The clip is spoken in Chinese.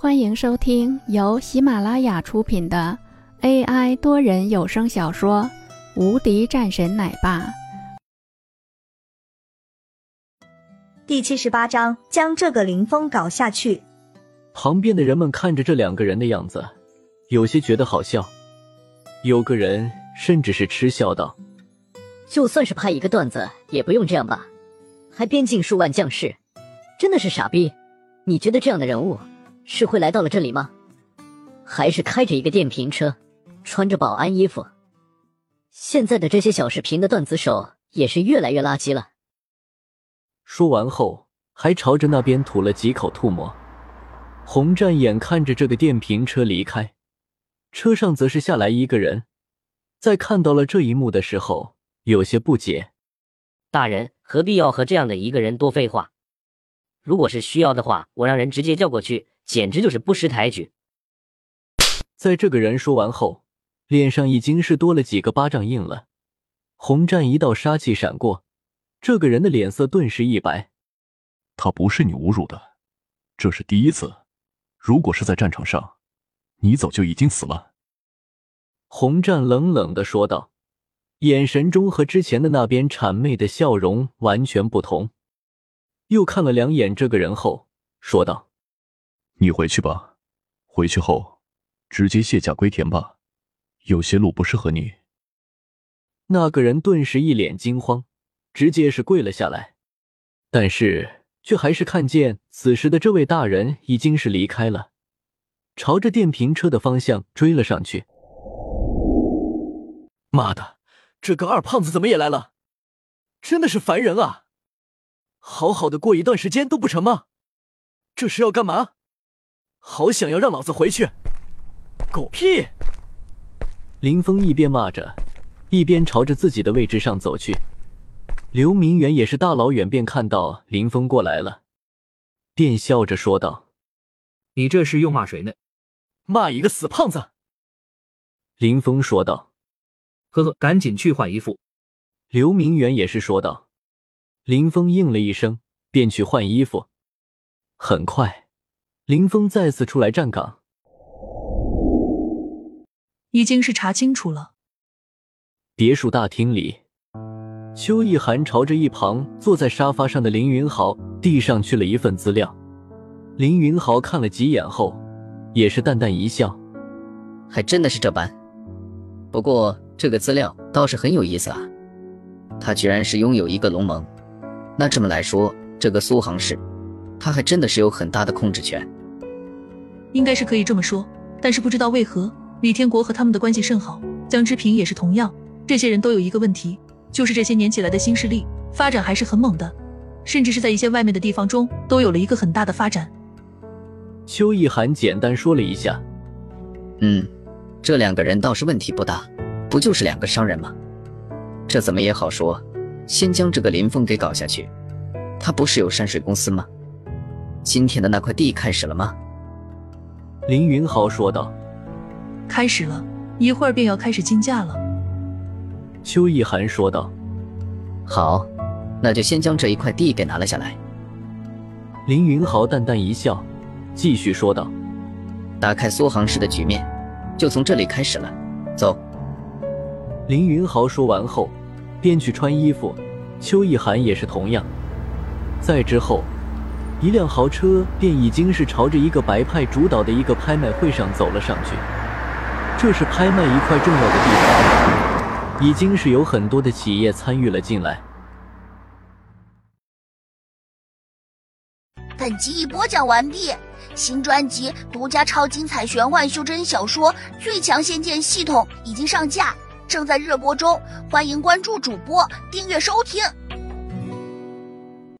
欢迎收听由喜马拉雅出品的 AI 多人有声小说《无敌战神奶爸》第七十八章，将这个林峰搞下去。旁边的人们看着这两个人的样子，有些觉得好笑，有个人甚至是嗤笑道：“就算是拍一个段子，也不用这样吧？还边境数万将士，真的是傻逼！你觉得这样的人物？”是会来到了这里吗？还是开着一个电瓶车，穿着保安衣服？现在的这些小视频的段子手也是越来越垃圾了。说完后，还朝着那边吐了几口吐沫。洪战眼看着这个电瓶车离开，车上则是下来一个人，在看到了这一幕的时候，有些不解：大人何必要和这样的一个人多废话？如果是需要的话，我让人直接叫过去。简直就是不识抬举！在这个人说完后，脸上已经是多了几个巴掌印了。洪战一道杀气闪过，这个人的脸色顿时一白。他不是你侮辱的，这是第一次。如果是在战场上，你早就已经死了。洪战冷冷的说道，眼神中和之前的那边谄媚的笑容完全不同。又看了两眼这个人后，说道。你回去吧，回去后直接卸甲归田吧，有些路不适合你。那个人顿时一脸惊慌，直接是跪了下来，但是却还是看见此时的这位大人已经是离开了，朝着电瓶车的方向追了上去。妈的，这个二胖子怎么也来了？真的是烦人啊！好好的过一段时间都不成吗？这是要干嘛？好想要让老子回去！狗屁！林峰一边骂着，一边朝着自己的位置上走去。刘明远也是大老远便看到林峰过来了，便笑着说道：“你这是又骂谁呢？骂一个死胖子！”林峰说道：“呵呵，赶紧去换衣服。”刘明远也是说道。林峰应了一声，便去换衣服。很快。林峰再次出来站岗，已经是查清楚了。别墅大厅里，邱意涵朝着一旁坐在沙发上的林云豪递上去了一份资料。林云豪看了几眼后，也是淡淡一笑：“还真的是这般。不过这个资料倒是很有意思啊，他居然是拥有一个龙盟。那这么来说，这个苏杭市，他还真的是有很大的控制权。”应该是可以这么说，但是不知道为何李天国和他们的关系甚好，江之平也是同样。这些人都有一个问题，就是这些年起来的新势力发展还是很猛的，甚至是在一些外面的地方中都有了一个很大的发展。邱意涵简单说了一下，嗯，这两个人倒是问题不大，不就是两个商人吗？这怎么也好说，先将这个林峰给搞下去。他不是有山水公司吗？今天的那块地开始了吗？林云豪说道：“开始了，一会儿便要开始竞价了。”邱意涵说道：“好，那就先将这一块地给拿了下来。”林云豪淡淡一笑，继续说道：“打开苏杭市的局面，就从这里开始了。走。”林云豪说完后，便去穿衣服。邱意涵也是同样。再之后。一辆豪车便已经是朝着一个白派主导的一个拍卖会上走了上去。这是拍卖一块重要的地方，已经是有很多的企业参与了进来。本集已播讲完毕，新专辑独家超精彩玄幻修真小说《最强仙剑系统》已经上架，正在热播中，欢迎关注主播，订阅收听。